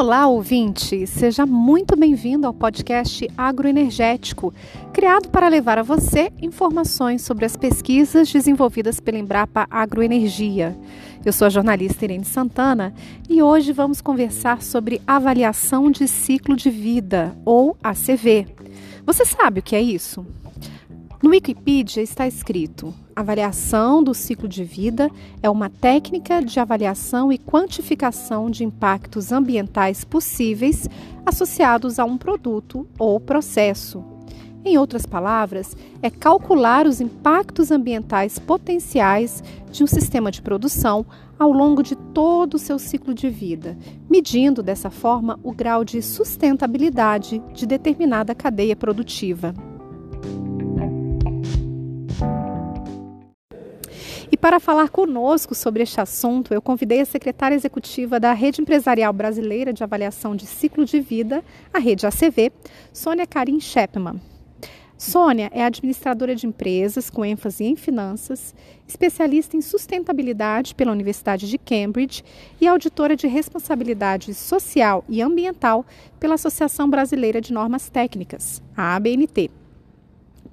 Olá, ouvinte! Seja muito bem-vindo ao podcast Agroenergético, criado para levar a você informações sobre as pesquisas desenvolvidas pela Embrapa Agroenergia. Eu sou a jornalista Irene Santana e hoje vamos conversar sobre avaliação de ciclo de vida, ou ACV. Você sabe o que é isso? No Wikipedia está escrito: avaliação do ciclo de vida é uma técnica de avaliação e quantificação de impactos ambientais possíveis associados a um produto ou processo. Em outras palavras, é calcular os impactos ambientais potenciais de um sistema de produção ao longo de todo o seu ciclo de vida, medindo dessa forma o grau de sustentabilidade de determinada cadeia produtiva. Para falar conosco sobre este assunto, eu convidei a secretária executiva da Rede Empresarial Brasileira de Avaliação de Ciclo de Vida, a Rede ACV, Sônia Karim Shepman. Sônia é administradora de empresas com ênfase em finanças, especialista em sustentabilidade pela Universidade de Cambridge e auditora de responsabilidade social e ambiental pela Associação Brasileira de Normas Técnicas, a ABNT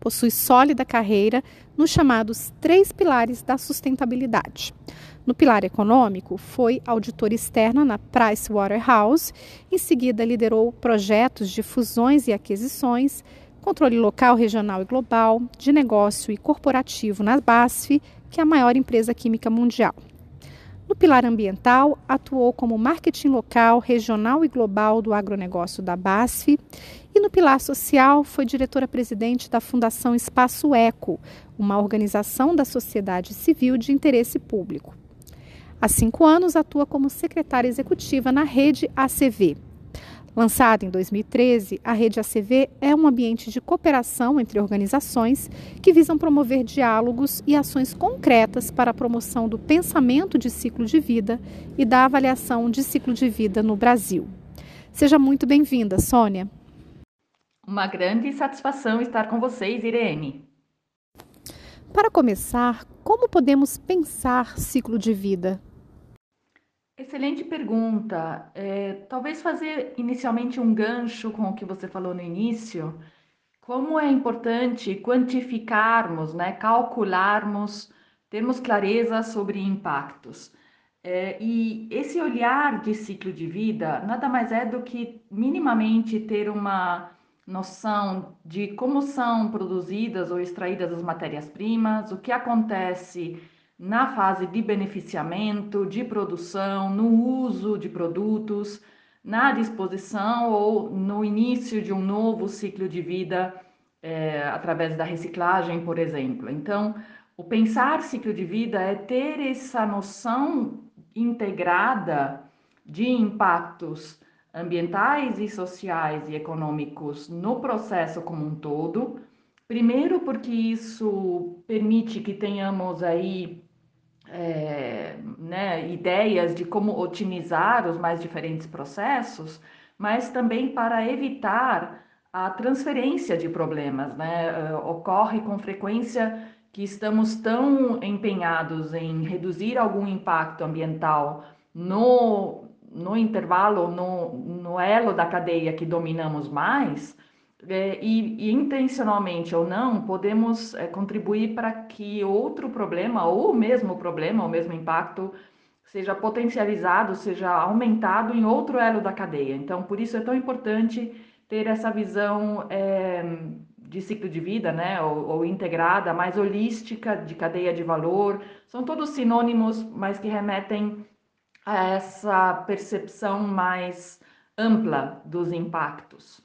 possui sólida carreira nos chamados três pilares da sustentabilidade. No pilar econômico, foi auditor externa na Pricewaterhouse, em seguida liderou projetos de fusões e aquisições, controle local, regional e global, de negócio e corporativo na BASF, que é a maior empresa química mundial. No pilar ambiental, atuou como marketing local, regional e global do agronegócio da BASF. E no pilar social, foi diretora-presidente da Fundação Espaço Eco, uma organização da sociedade civil de interesse público. Há cinco anos, atua como secretária executiva na rede ACV, Lançada em 2013, a Rede ACV é um ambiente de cooperação entre organizações que visam promover diálogos e ações concretas para a promoção do pensamento de ciclo de vida e da avaliação de ciclo de vida no Brasil. Seja muito bem-vinda, Sônia. Uma grande satisfação estar com vocês, Irene. Para começar, como podemos pensar ciclo de vida? Excelente pergunta. É, talvez fazer inicialmente um gancho com o que você falou no início. Como é importante quantificarmos, né, calcularmos, termos clareza sobre impactos. É, e esse olhar de ciclo de vida nada mais é do que minimamente ter uma noção de como são produzidas ou extraídas as matérias-primas, o que acontece na fase de beneficiamento, de produção, no uso de produtos, na disposição ou no início de um novo ciclo de vida é, através da reciclagem, por exemplo. Então, o pensar ciclo de vida é ter essa noção integrada de impactos ambientais e sociais e econômicos no processo como um todo. Primeiro, porque isso permite que tenhamos aí é, né, ideias de como otimizar os mais diferentes processos, mas também para evitar a transferência de problemas. Né? É, ocorre com frequência que estamos tão empenhados em reduzir algum impacto ambiental no, no intervalo, no, no elo da cadeia que dominamos mais, é, e, e, intencionalmente ou não, podemos é, contribuir para que outro problema, ou o mesmo problema, o mesmo impacto, seja potencializado, seja aumentado em outro elo da cadeia. Então, por isso é tão importante ter essa visão é, de ciclo de vida, né, ou, ou integrada, mais holística, de cadeia de valor. São todos sinônimos, mas que remetem a essa percepção mais ampla dos impactos.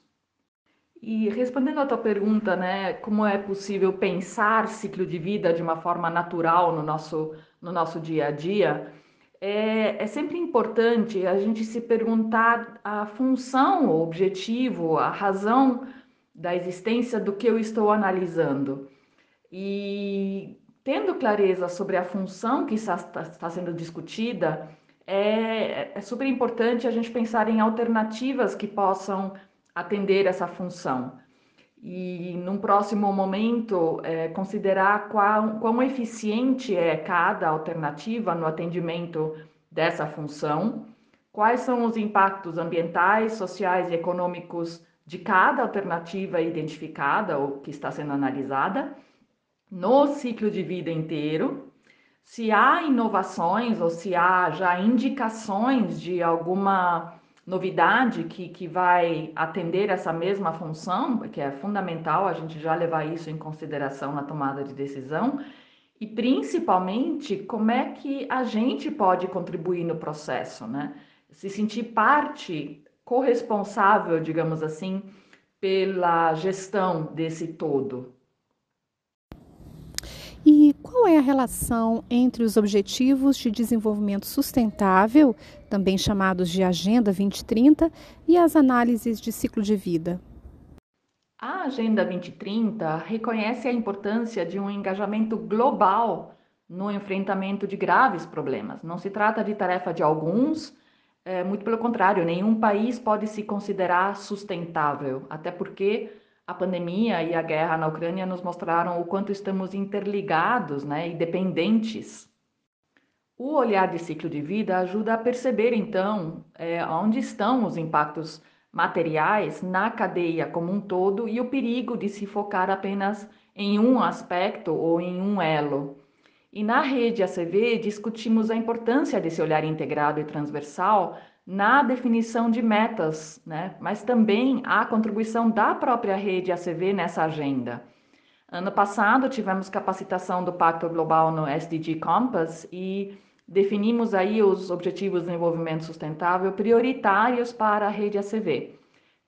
E respondendo à tua pergunta, né, como é possível pensar ciclo de vida de uma forma natural no nosso, no nosso dia a dia, é, é sempre importante a gente se perguntar a função, o objetivo, a razão da existência do que eu estou analisando. E tendo clareza sobre a função que está, está sendo discutida, é, é super importante a gente pensar em alternativas que possam atender essa função. E num próximo momento, é, considerar qual, quão eficiente é cada alternativa no atendimento dessa função, quais são os impactos ambientais, sociais e econômicos de cada alternativa identificada ou que está sendo analisada no ciclo de vida inteiro, se há inovações ou se há já indicações de alguma novidade que, que vai atender essa mesma função, que é fundamental a gente já levar isso em consideração na tomada de decisão, e principalmente como é que a gente pode contribuir no processo, né? Se sentir parte corresponsável, digamos assim, pela gestão desse todo. E qual é a relação entre os Objetivos de Desenvolvimento Sustentável, também chamados de Agenda 2030, e as análises de ciclo de vida? A Agenda 2030 reconhece a importância de um engajamento global no enfrentamento de graves problemas. Não se trata de tarefa de alguns, é, muito pelo contrário, nenhum país pode se considerar sustentável, até porque a pandemia e a guerra na Ucrânia nos mostraram o quanto estamos interligados né, e dependentes. O olhar de ciclo de vida ajuda a perceber, então, é, onde estão os impactos materiais na cadeia como um todo e o perigo de se focar apenas em um aspecto ou em um elo. E na rede ACV discutimos a importância desse olhar integrado e transversal na definição de metas, né? mas também a contribuição da própria rede ACV nessa agenda. Ano passado tivemos capacitação do Pacto Global no SDG Compass e definimos aí os Objetivos de Desenvolvimento Sustentável prioritários para a rede ACV.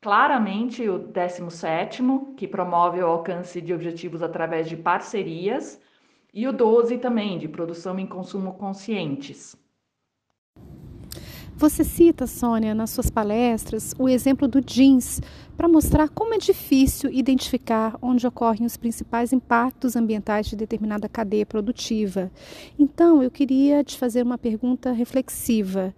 Claramente o 17º, que promove o alcance de objetivos através de parcerias, e o 12 também, de produção e consumo conscientes. Você cita, Sônia, nas suas palestras, o exemplo do jeans para mostrar como é difícil identificar onde ocorrem os principais impactos ambientais de determinada cadeia produtiva. Então, eu queria te fazer uma pergunta reflexiva.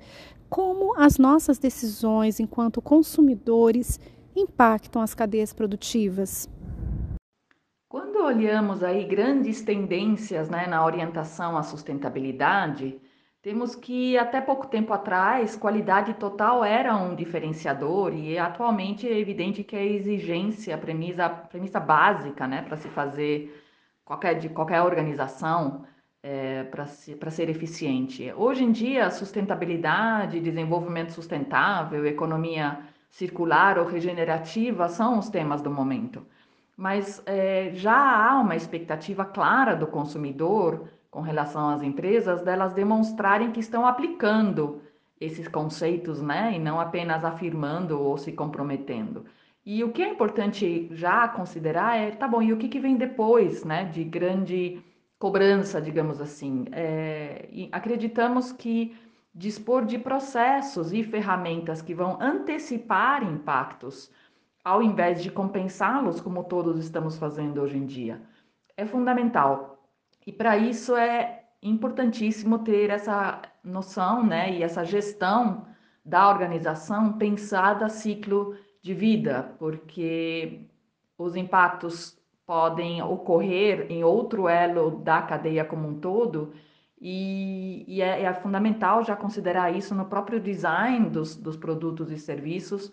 Como as nossas decisões enquanto consumidores impactam as cadeias produtivas? Quando olhamos aí grandes tendências né, na orientação à sustentabilidade, temos que até pouco tempo atrás, qualidade total era um diferenciador e atualmente é evidente que a exigência, a premissa, a premissa básica, né, para se fazer qualquer de qualquer organização é, para ser eficiente. Hoje em dia, sustentabilidade, desenvolvimento sustentável, economia circular ou regenerativa são os temas do momento. Mas é, já há uma expectativa clara do consumidor com relação às empresas, delas demonstrarem que estão aplicando esses conceitos, né, e não apenas afirmando ou se comprometendo. E o que é importante já considerar é, tá bom, e o que, que vem depois, né, de grande cobrança, digamos assim? É, acreditamos que dispor de processos e ferramentas que vão antecipar impactos, ao invés de compensá-los, como todos estamos fazendo hoje em dia, é fundamental. E para isso é importantíssimo ter essa noção, né, e essa gestão da organização pensada ciclo de vida, porque os impactos podem ocorrer em outro elo da cadeia como um todo, e, e é, é, fundamental já considerar isso no próprio design dos, dos produtos e serviços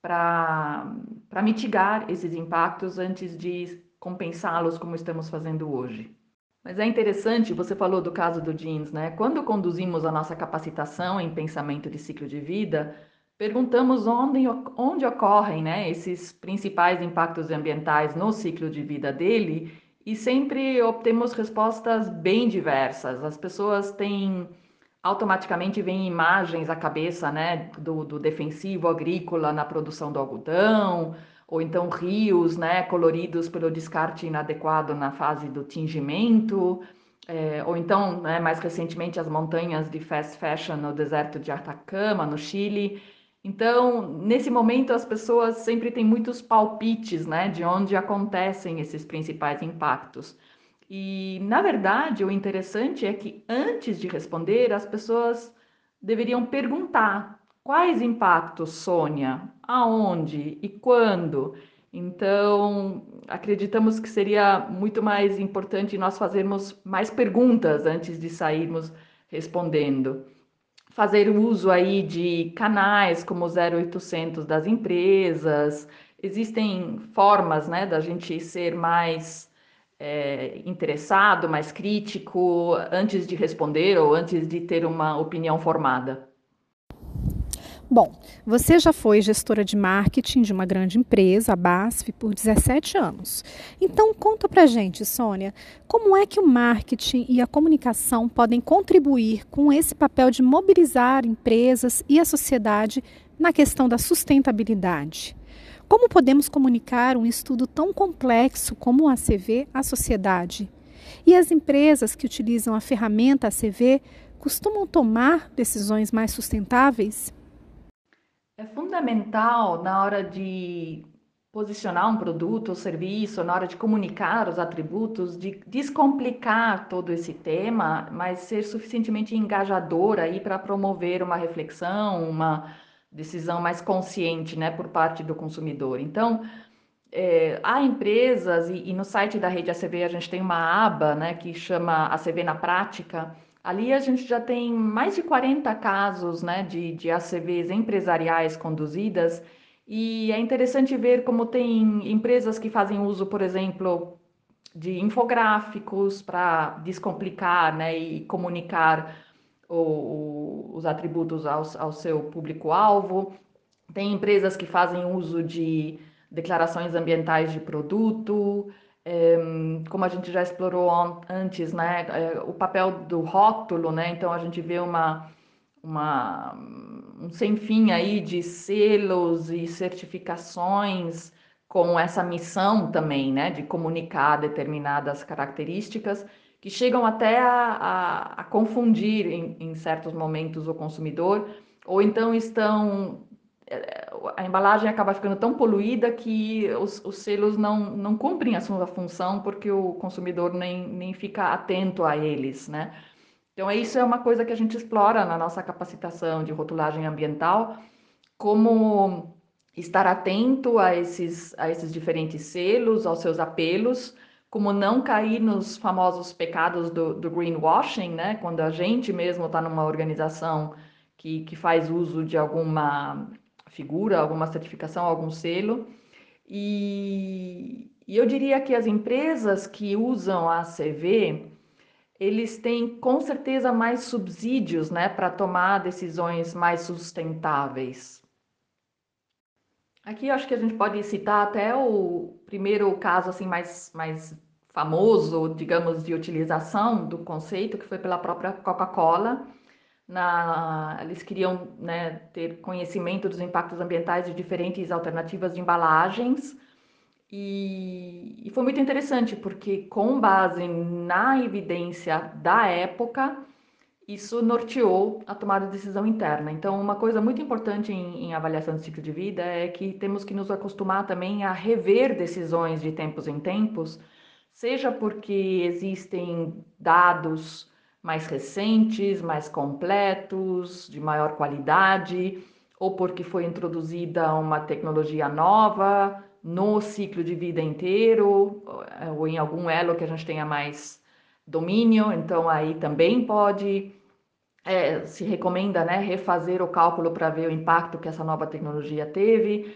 para mitigar esses impactos antes de compensá-los como estamos fazendo hoje. Mas é interessante, você falou do caso do jeans, né? Quando conduzimos a nossa capacitação em pensamento de ciclo de vida, perguntamos onde, onde ocorrem né, esses principais impactos ambientais no ciclo de vida dele e sempre obtemos respostas bem diversas. As pessoas têm automaticamente vêm imagens à cabeça né, do, do defensivo agrícola na produção do algodão, ou então rios né, coloridos pelo descarte inadequado na fase do tingimento, é, ou então, né, mais recentemente, as montanhas de fast fashion no deserto de Atacama, no Chile. Então, nesse momento, as pessoas sempre têm muitos palpites né, de onde acontecem esses principais impactos. E, na verdade, o interessante é que antes de responder, as pessoas deveriam perguntar Quais impactos, Sônia? Aonde e quando? Então, acreditamos que seria muito mais importante nós fazermos mais perguntas antes de sairmos respondendo. fazer uso aí de canais como 0800 das empresas. Existem formas, né, da gente ser mais é, interessado, mais crítico antes de responder ou antes de ter uma opinião formada. Bom, você já foi gestora de marketing de uma grande empresa, a BASF, por 17 anos. Então, conta pra gente, Sônia, como é que o marketing e a comunicação podem contribuir com esse papel de mobilizar empresas e a sociedade na questão da sustentabilidade? Como podemos comunicar um estudo tão complexo como o ACV à sociedade? E as empresas que utilizam a ferramenta ACV costumam tomar decisões mais sustentáveis? É fundamental na hora de posicionar um produto ou serviço, na hora de comunicar os atributos, de descomplicar todo esse tema, mas ser suficientemente engajador aí para promover uma reflexão, uma decisão mais consciente, né, por parte do consumidor. Então, é, há empresas e, e, no site da rede ACV a gente tem uma aba, né, que chama ACV na prática Ali a gente já tem mais de 40 casos né, de, de ACVs empresariais conduzidas, e é interessante ver como tem empresas que fazem uso, por exemplo, de infográficos para descomplicar né, e comunicar o, o, os atributos ao, ao seu público-alvo. Tem empresas que fazem uso de declarações ambientais de produto, como a gente já explorou antes, né, é, o papel do rótulo, né, então a gente vê uma, uma, um sem fim aí de selos e certificações com essa missão também, né, de comunicar determinadas características que chegam até a, a, a confundir em, em certos momentos o consumidor, ou então estão a embalagem acaba ficando tão poluída que os, os, selos não, não cumprem a sua função porque o consumidor nem, nem fica atento a eles, né? Então, isso é uma coisa que a gente explora na nossa capacitação de rotulagem ambiental, como estar atento a esses, a esses diferentes selos, aos seus apelos, como não cair nos famosos pecados do, do greenwashing, né? Quando a gente mesmo está numa organização que, que faz uso de alguma figura, alguma certificação, algum selo. E, e eu diria que as empresas que usam a CV, eles têm com certeza mais subsídios né, para tomar decisões mais sustentáveis. Aqui acho que a gente pode citar até o primeiro caso assim mais, mais famoso, digamos, de utilização do conceito, que foi pela própria Coca-Cola, na, eles queriam né, ter conhecimento dos impactos ambientais de diferentes alternativas de embalagens. E, e, foi muito interessante, porque com base na evidência da época, isso norteou a tomada de decisão interna. Então, uma coisa muito importante em, em avaliação de ciclo de vida é que temos que nos acostumar também a rever decisões de tempos em tempos, seja porque existem dados mais recentes, mais completos, de maior qualidade, ou porque foi introduzida uma tecnologia nova no ciclo de vida inteiro, ou em algum elo que a gente tenha mais domínio, então aí também pode. É, se recomenda né, refazer o cálculo para ver o impacto que essa nova tecnologia teve.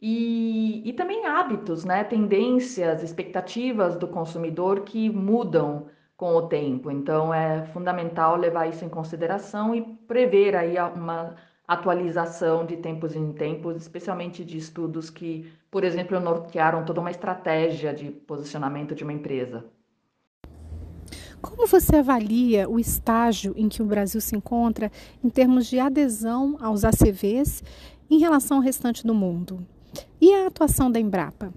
E, e também hábitos, né, tendências, expectativas do consumidor que mudam com o tempo. Então é fundamental levar isso em consideração e prever aí uma atualização de tempos em tempos, especialmente de estudos que, por exemplo, nortearam toda uma estratégia de posicionamento de uma empresa. Como você avalia o estágio em que o Brasil se encontra em termos de adesão aos ACVs em relação ao restante do mundo? E a atuação da Embrapa?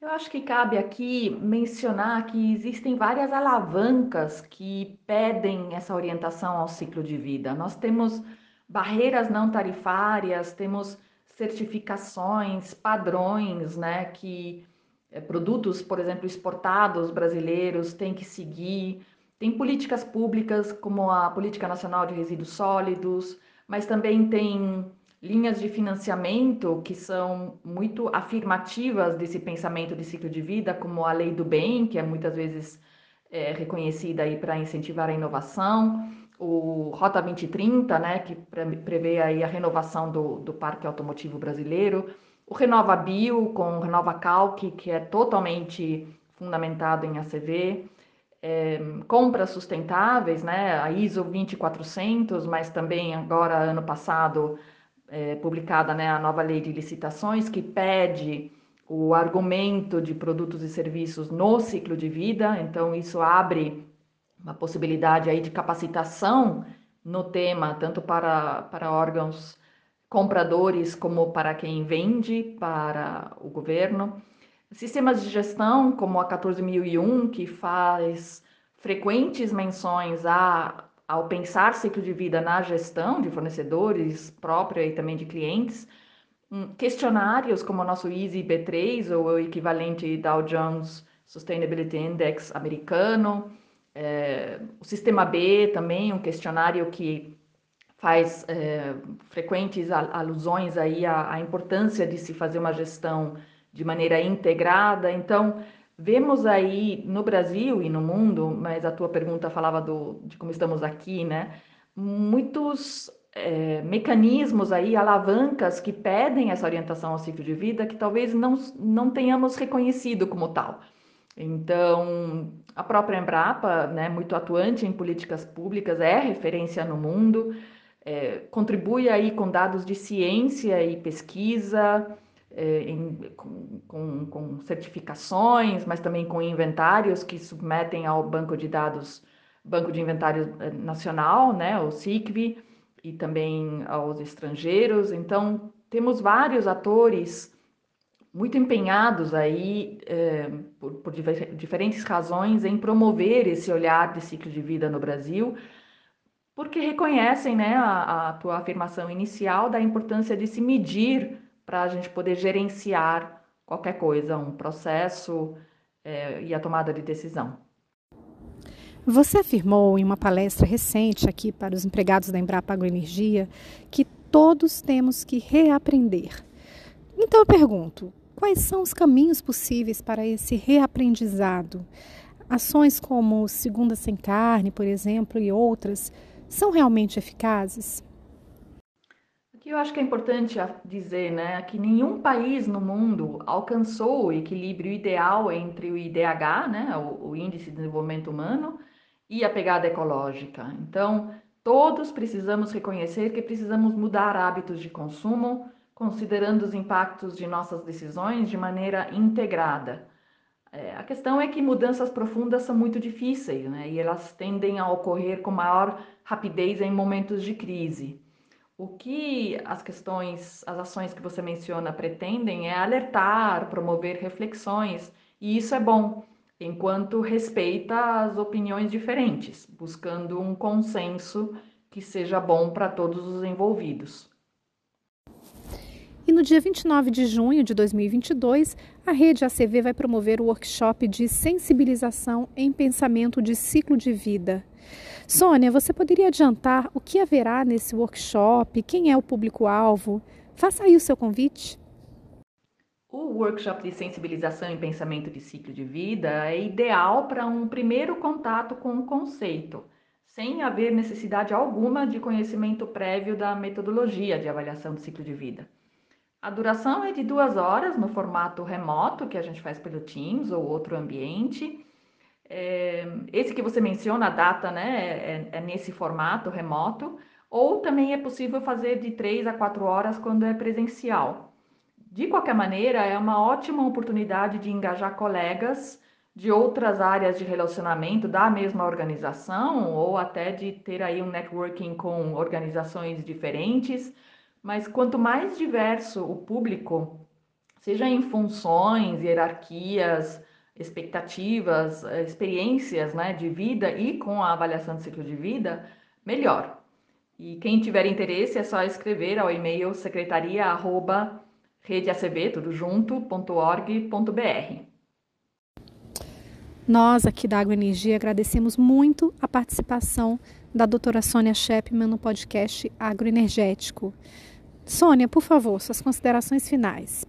Eu acho que cabe aqui mencionar que existem várias alavancas que pedem essa orientação ao ciclo de vida. Nós temos barreiras não tarifárias, temos certificações, padrões, né, que é, produtos, por exemplo, exportados brasileiros têm que seguir. Tem políticas públicas, como a Política Nacional de Resíduos Sólidos, mas também tem linhas de financiamento que são muito afirmativas desse pensamento de ciclo de vida, como a lei do bem, que é muitas vezes é, reconhecida aí para incentivar a inovação, o Rota 2030, né, que prevê aí a renovação do, do parque automotivo brasileiro, o Renova Bio com o Renova Calc, que é totalmente fundamentado em ACV, é, compras sustentáveis, né, a ISO 20400, mas também agora, ano passado, é, publicada né, a nova lei de licitações, que pede o argumento de produtos e serviços no ciclo de vida, então isso abre uma possibilidade aí de capacitação no tema, tanto para, para órgãos compradores como para quem vende para o governo. Sistemas de gestão, como a 14001, que faz frequentes menções a, ao pensar ciclo de vida na gestão de fornecedores própria e também de clientes. Hum, questionários como o nosso Easy B3 ou o equivalente Dow Jones Sustainability Index americano, é, o Sistema B também, um questionário que faz é, frequentes alusões aí à, à, importância de se fazer uma gestão de maneira integrada. Então, vemos aí no Brasil e no mundo, mas a tua pergunta falava do, de como estamos aqui, né? Muitos é, mecanismos aí, alavancas que pedem essa orientação ao ciclo de vida que talvez não, não tenhamos reconhecido como tal. Então, a própria Embrapa, né, muito atuante em políticas públicas, é referência no mundo, é, contribui aí com dados de ciência e pesquisa, é, em, com, com, com, certificações, mas também com inventários que submetem ao banco de dados, Banco de Inventário é, Nacional, né, o SICV, e também aos estrangeiros. Então, temos vários atores muito empenhados aí, é, por, por diferentes razões, em promover esse olhar de ciclo de vida no Brasil, porque reconhecem né, a, a tua afirmação inicial da importância de se medir para a gente poder gerenciar qualquer coisa, um processo é, e a tomada de decisão. Você afirmou em uma palestra recente aqui para os empregados da Embrapa Agroenergia que todos temos que reaprender. Então eu pergunto, Quais são os caminhos possíveis para esse reaprendizado? Ações como Segunda Sem Carne, por exemplo, e outras, são realmente eficazes? Eu acho que é importante dizer né, que nenhum país no mundo alcançou o equilíbrio ideal entre o IDH, né, o, o Índice de Desenvolvimento Humano, e a pegada ecológica. Então, todos precisamos reconhecer que precisamos mudar hábitos de consumo, considerando os impactos de nossas decisões de maneira integrada. É, a questão é que mudanças profundas são muito difíceis, né? E elas tendem a ocorrer com maior rapidez em momentos de crise. O que as questões, as ações que você menciona pretendem é alertar, promover reflexões, e isso é bom, enquanto respeita as opiniões diferentes, buscando um consenso que seja bom para todos os envolvidos. E no dia 29 de junho de 2022, a rede ACV vai promover o workshop de sensibilização em pensamento de ciclo de vida. Sônia, você poderia adiantar o que haverá nesse workshop? Quem é o público-alvo? Faça aí o seu convite. O workshop de sensibilização em pensamento de ciclo de vida é ideal para um primeiro contato com o conceito, sem haver necessidade alguma de conhecimento prévio da metodologia de avaliação de ciclo de vida. A duração é de duas horas no formato remoto, que a gente faz pelo Teams ou outro ambiente. É, esse que você menciona, a data, né, é, é, nesse formato remoto. Ou também é possível fazer de três a quatro horas quando é presencial. De qualquer maneira, é uma ótima oportunidade de engajar colegas de outras áreas de relacionamento da mesma organização ou até de ter aí um networking com organizações diferentes mas quanto mais diverso o público, seja em funções, hierarquias, expectativas, eh, experiências né, de vida e com a avaliação de ciclo de vida, melhor. E quem tiver interesse é só escrever ao e-mail secretaria@redeacb tudo junto.org.br. Nós aqui da Agroenergia agradecemos muito a participação da doutora Sônia Shepman no podcast Agroenergético. Sônia, por favor, suas considerações finais.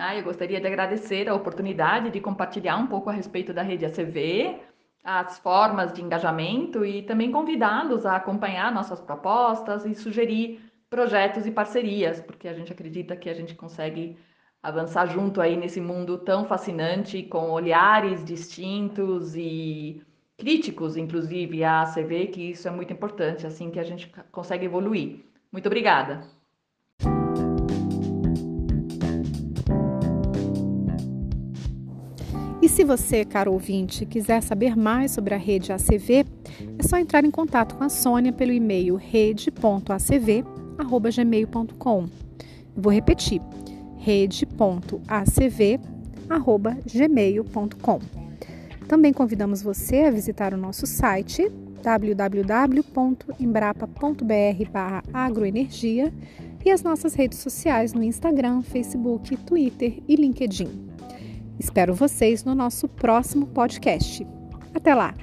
Ah, eu gostaria de agradecer a oportunidade de compartilhar um pouco a respeito da rede ACV as formas de engajamento e também convidá-los a acompanhar nossas propostas e sugerir projetos e parcerias, porque a gente acredita que a gente consegue avançar junto aí nesse mundo tão fascinante, com olhares distintos e críticos, inclusive, à ACV, que isso é muito importante, assim que a gente consegue evoluir. Muito obrigada. E se você, caro ouvinte, quiser saber mais sobre a rede ACV, é só entrar em contato com a Sônia pelo e-mail rede.acv@gmail.com. Vou repetir: rede.acv@gmail.com. Também convidamos você a visitar o nosso site www.embrapa.br/agroenergia e as nossas redes sociais no Instagram, Facebook, Twitter e LinkedIn. Espero vocês no nosso próximo podcast. Até lá!